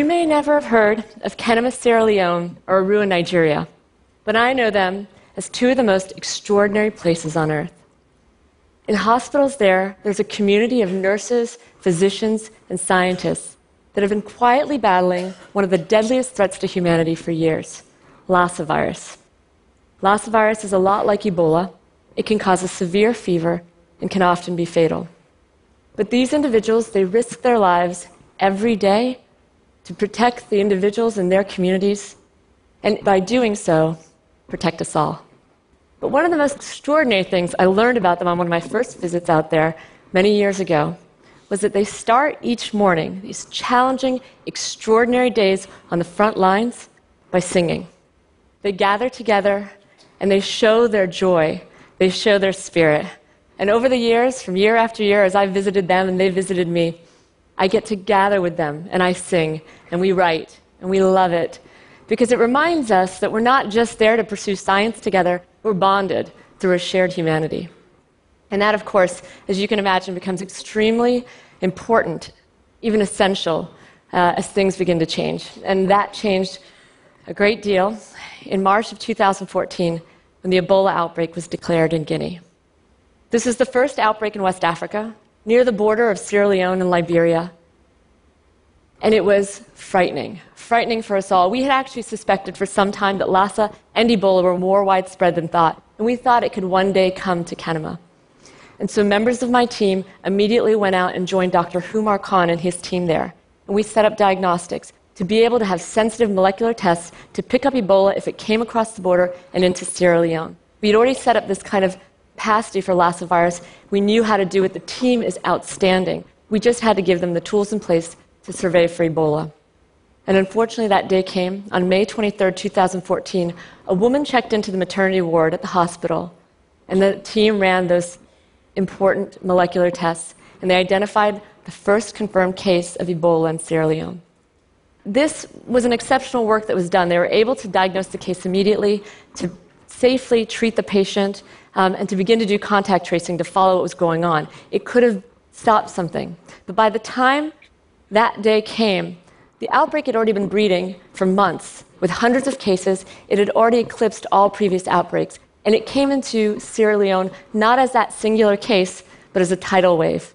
You may never have heard of Kenema, Sierra Leone, or Irrua, Nigeria, but I know them as two of the most extraordinary places on earth. In hospitals there, there's a community of nurses, physicians, and scientists that have been quietly battling one of the deadliest threats to humanity for years Lassa virus. Lassa virus is a lot like Ebola. It can cause a severe fever and can often be fatal. But these individuals, they risk their lives every day to protect the individuals and their communities, and by doing so, protect us all. But one of the most extraordinary things I learned about them on one of my first visits out there many years ago was that they start each morning, these challenging, extraordinary days on the front lines, by singing. They gather together and they show their joy, they show their spirit. And over the years, from year after year, as I visited them and they visited me, I get to gather with them and I sing and we write and we love it because it reminds us that we're not just there to pursue science together, we're bonded through a shared humanity. And that, of course, as you can imagine, becomes extremely important, even essential, uh, as things begin to change. And that changed a great deal in March of 2014 when the Ebola outbreak was declared in Guinea. This is the first outbreak in West Africa, near the border of Sierra Leone and Liberia. And it was frightening, frightening for us all. We had actually suspected for some time that Lassa and Ebola were more widespread than thought, and we thought it could one day come to Kenema. And so members of my team immediately went out and joined Dr. Humarr Khan and his team there. And we set up diagnostics to be able to have sensitive molecular tests to pick up Ebola if it came across the border and into Sierra Leone. We had already set up this kind of capacity for Lassa virus. We knew how to do it. The team is outstanding. We just had to give them the tools in place to survey for Ebola. And unfortunately, that day came. On May 23, 2014, a woman checked into the maternity ward at the hospital, and the team ran those important molecular tests, and they identified the first confirmed case of Ebola in Sierra Leone. This was an exceptional work that was done. They were able to diagnose the case immediately, to safely treat the patient, um, and to begin to do contact tracing to follow what was going on. It could have stopped something. But by the time that day came, the outbreak had already been breeding for months. With hundreds of cases, it had already eclipsed all previous outbreaks. And it came into Sierra Leone not as that singular case, but as a tidal wave.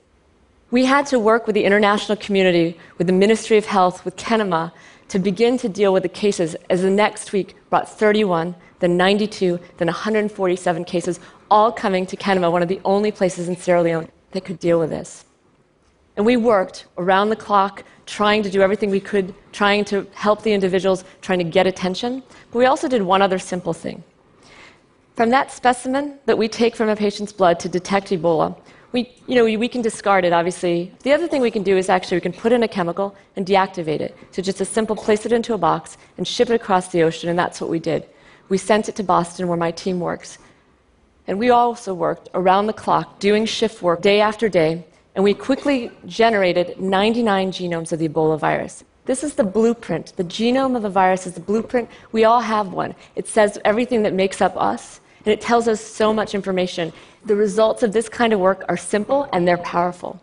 We had to work with the international community, with the Ministry of Health, with Kenema, to begin to deal with the cases as the next week brought 31, then 92, then 147 cases, all coming to Kenema, one of the only places in Sierra Leone that could deal with this. And we worked around the clock, trying to do everything we could, trying to help the individuals, trying to get attention. But we also did one other simple thing. From that specimen that we take from a patient's blood to detect Ebola, we, you know, we, we, can discard it, obviously. The other thing we can do is actually we can put in a chemical and deactivate it. So just a simple place it into a box and ship it across the ocean, and that's what we did. We sent it to Boston, where my team works. And we also worked around the clock, doing shift work day after day, and we quickly generated 99 genomes of the Ebola virus. This is the blueprint. The genome of a virus is the blueprint. We all have one. It says everything that makes up us, and it tells us so much information. The results of this kind of work are simple and they're powerful.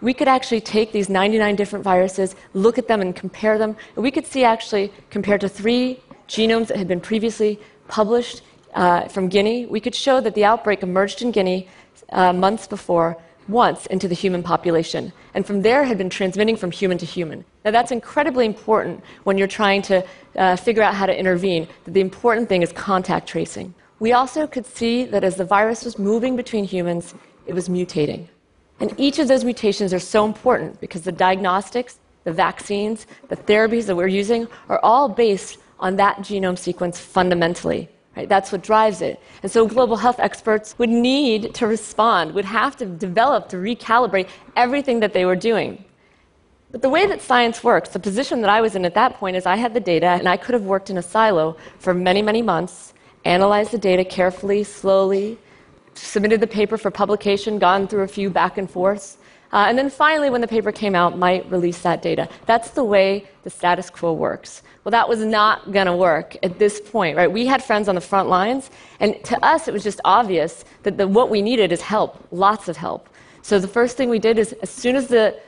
We could actually take these 99 different viruses, look at them, and compare them. And we could see, actually, compared to three genomes that had been previously published uh, from Guinea, we could show that the outbreak emerged in Guinea uh, months before, once into the human population. And from there had been transmitting from human to human. Now, that's incredibly important when you're trying to uh, figure out how to intervene, the important thing is contact tracing. We also could see that as the virus was moving between humans, it was mutating. And each of those mutations are so important because the diagnostics, the vaccines, the therapies that we're using are all based on that genome sequence fundamentally. Right? That's what drives it. And so global health experts would need to respond, would have to develop to recalibrate everything that they were doing. But the way that science works, the position that I was in at that point is I had the data and I could have worked in a silo for many, many months analyzed the data carefully, slowly, submitted the paper for publication, gone through a few back and forths, uh, and then finally, when the paper came out, might release that data. That's the way the status quo works. Well, that was not going to work at this point, right? We had friends on the front lines, and to us, it was just obvious that the, what we needed is help, lots of help. So the first thing we did is, as soon as the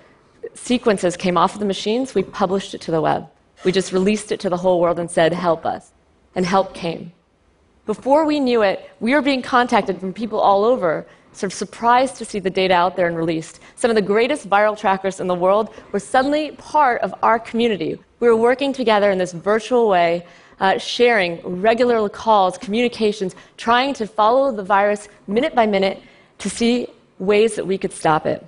sequences came off of the machines, we published it to the web. We just released it to the whole world and said, help us. And help came. Before we knew it, we were being contacted from people all over, sort of surprised to see the data out there and released. Some of the greatest viral trackers in the world were suddenly part of our community. We were working together in this virtual way, uh, sharing regular calls, communications, trying to follow the virus minute by minute to see ways that we could stop it.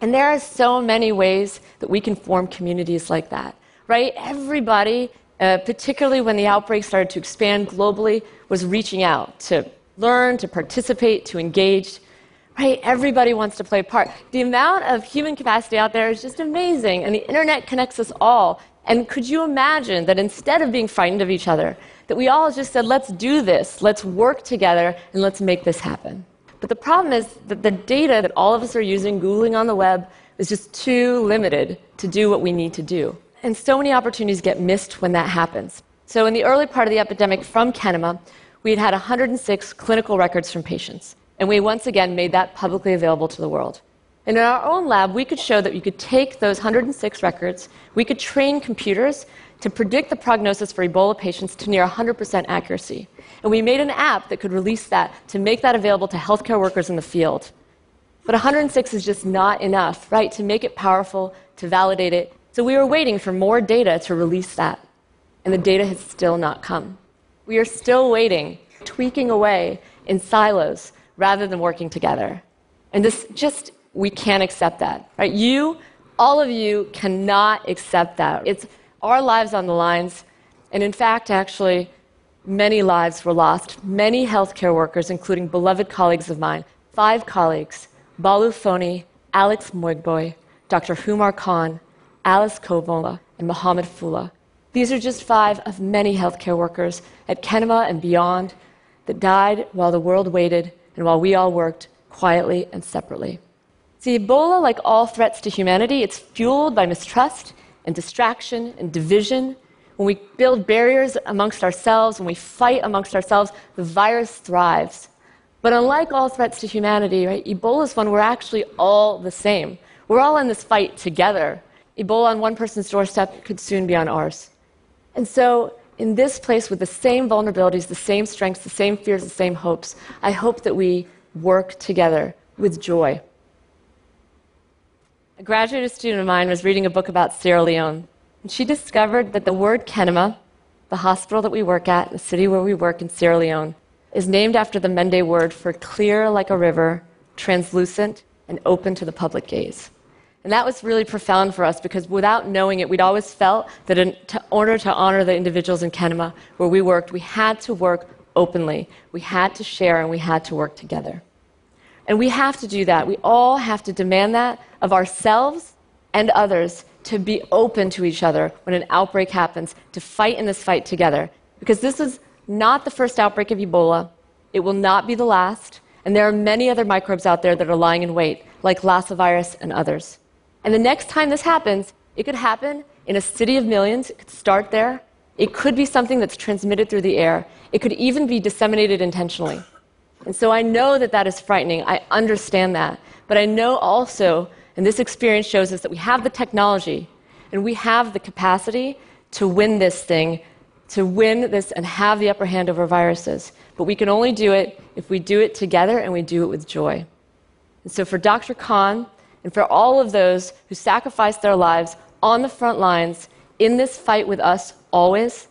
And there are so many ways that we can form communities like that, right? Everybody, uh, particularly when the outbreak started to expand globally, was reaching out to learn, to participate, to engage. Right? Everybody wants to play a part. The amount of human capacity out there is just amazing, and the internet connects us all. And could you imagine that instead of being frightened of each other, that we all just said, let's do this, let's work together, and let's make this happen? But the problem is that the data that all of us are using, Googling on the web, is just too limited to do what we need to do. And so many opportunities get missed when that happens. So, in the early part of the epidemic from Kenema, we had had 106 clinical records from patients. And we once again made that publicly available to the world. And in our own lab, we could show that you could take those 106 records, we could train computers to predict the prognosis for Ebola patients to near 100% accuracy. And we made an app that could release that to make that available to healthcare workers in the field. But 106 is just not enough, right, to make it powerful, to validate it. So we were waiting for more data to release that. And the data has still not come. We are still waiting, tweaking away in silos rather than working together. And this just, we can't accept that, right? You, all of you, cannot accept that. It's our lives on the lines. And in fact, actually, many lives were lost. Many healthcare workers, including beloved colleagues of mine, five colleagues Mbalu Fonnie, Alex Moigboi, Dr. Humarr Khan, Alice Kovoma, and Mohammed Fullah. These are just five of many healthcare workers at Kenema and beyond that died while the world waited and while we all worked quietly and separately. See, Ebola, like all threats to humanity, it's fueled by mistrust and distraction and division. When we build barriers amongst ourselves, when we fight amongst ourselves, the virus thrives. But unlike all threats to humanity, right, Ebola is one we're actually all the same. We're all in this fight together. Ebola on one person's doorstep could soon be on ours. And so, in this place with the same vulnerabilities, the same strengths, the same fears, the same hopes, I hope that we work together with joy. A graduate student of mine was reading a book about Sierra Leone, and she discovered that the word Kenema, the hospital that we work at, the city where we work in Sierra Leone, is named after the Mende word for clear like a river, translucent, and open to the public gaze. And that was really profound for us because without knowing it, we'd always felt that in order to honor the individuals in Kenema where we worked, we had to work openly. We had to share and we had to work together. And we have to do that. We all have to demand that of ourselves and others to be open to each other when an outbreak happens, to fight in this fight together. Because this is not the first outbreak of Ebola, it will not be the last, and there are many other microbes out there that are lying in wait, like Lassa virus and others. And the next time this happens, it could happen in a city of millions. It could start there. It could be something that's transmitted through the air. It could even be disseminated intentionally. And so I know that that is frightening. I understand that. But I know also, and this experience shows us that we have the technology and we have the capacity to win this thing, to win this and have the upper hand over viruses. But we can only do it if we do it together and we do it with joy. And so for Dr. Khan, and for all of those who sacrificed their lives on the front lines in this fight with us always,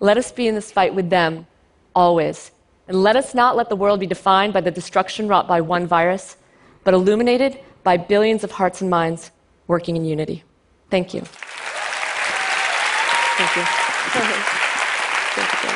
let us be in this fight with them always. And let us not let the world be defined by the destruction wrought by one virus, but illuminated by billions of hearts and minds working in unity. Thank you. Thank you.